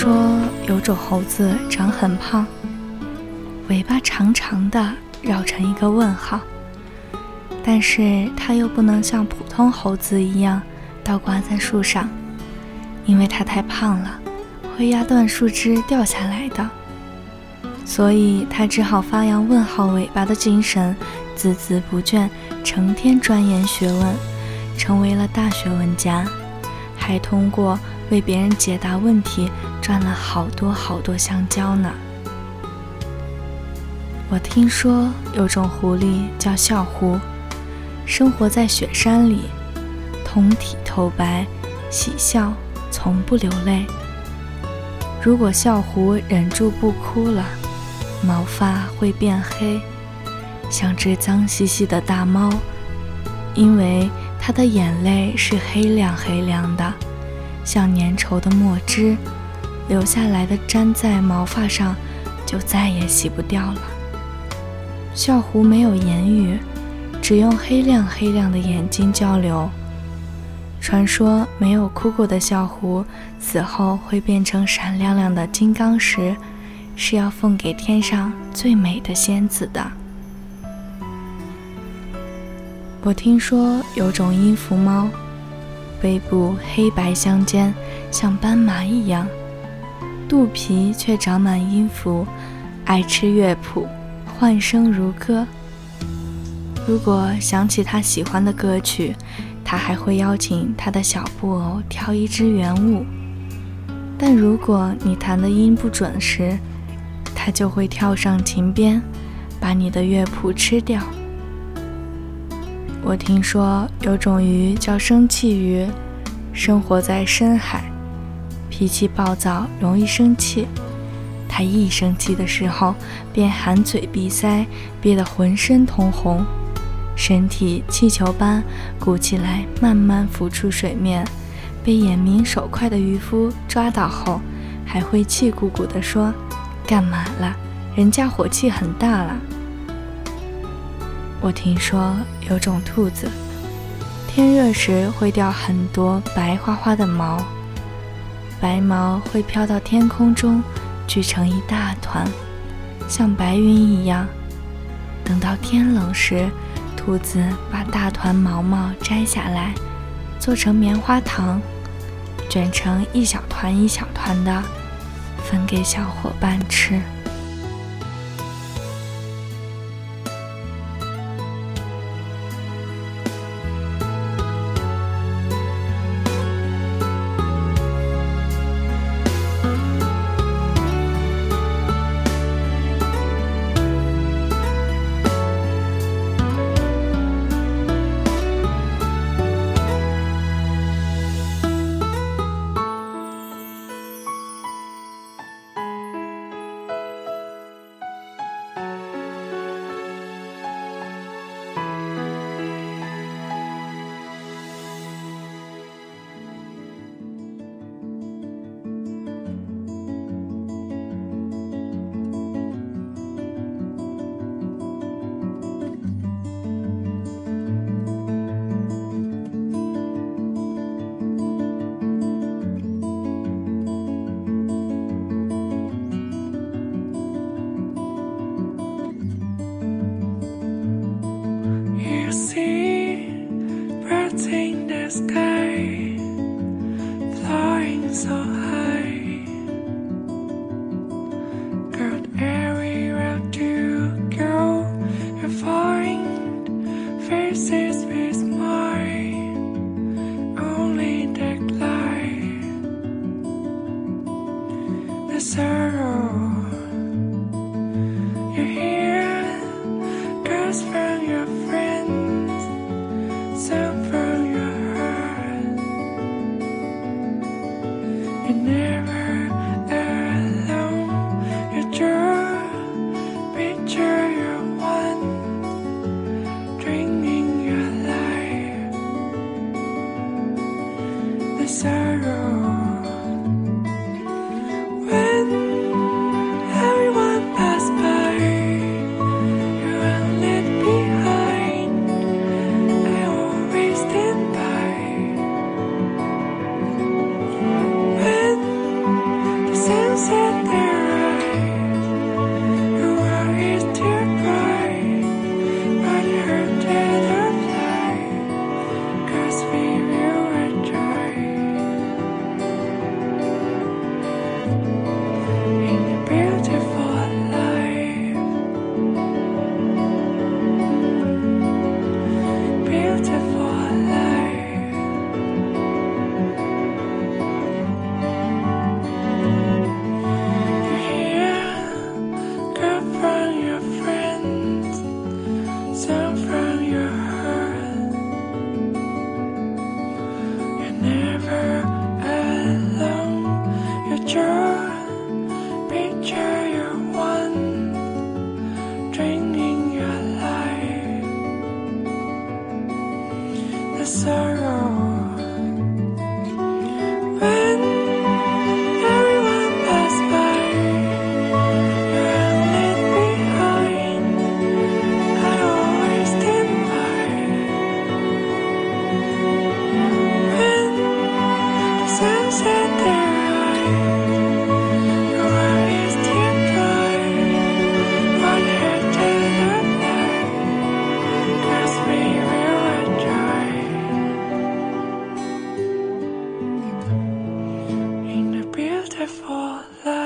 说有种猴子长很胖，尾巴长长的，绕成一个问号。但是它又不能像普通猴子一样倒挂在树上，因为它太胖了，会压断树枝掉下来的。所以它只好发扬问号尾巴的精神，孜孜不倦，成天钻研学问，成为了大学问家，还通过为别人解答问题赚了好多好多香蕉呢。我听说有种狐狸叫笑狐。生活在雪山里，通体透白，喜笑，从不流泪。如果笑狐忍住不哭了，毛发会变黑，像只脏兮兮的大猫，因为它的眼泪是黑亮黑亮的，像粘稠的墨汁，留下来的粘在毛发上，就再也洗不掉了。笑狐没有言语。只用黑亮黑亮的眼睛交流。传说没有哭过的笑狐死后会变成闪亮亮的金刚石，是要奉给天上最美的仙子的。我听说有种音符猫，背部黑白相间，像斑马一样，肚皮却长满音符，爱吃乐谱，唤声如歌。如果想起他喜欢的歌曲，他还会邀请他的小布偶跳一支圆舞。但如果你弹的音不准时，他就会跳上琴边，把你的乐谱吃掉。我听说有种鱼叫生气鱼，生活在深海，脾气暴躁，容易生气。它一生气的时候，便含嘴闭腮，憋得浑身通红。身体气球般鼓起来，慢慢浮出水面。被眼明手快的渔夫抓到后，还会气鼓鼓地说：“干嘛了？人家火气很大了。”我听说有种兔子，天热时会掉很多白花花的毛，白毛会飘到天空中，聚成一大团，像白云一样。等到天冷时，兔子把大团毛毛摘下来，做成棉花糖，卷成一小团一小团的，分给小伙伴吃。for love.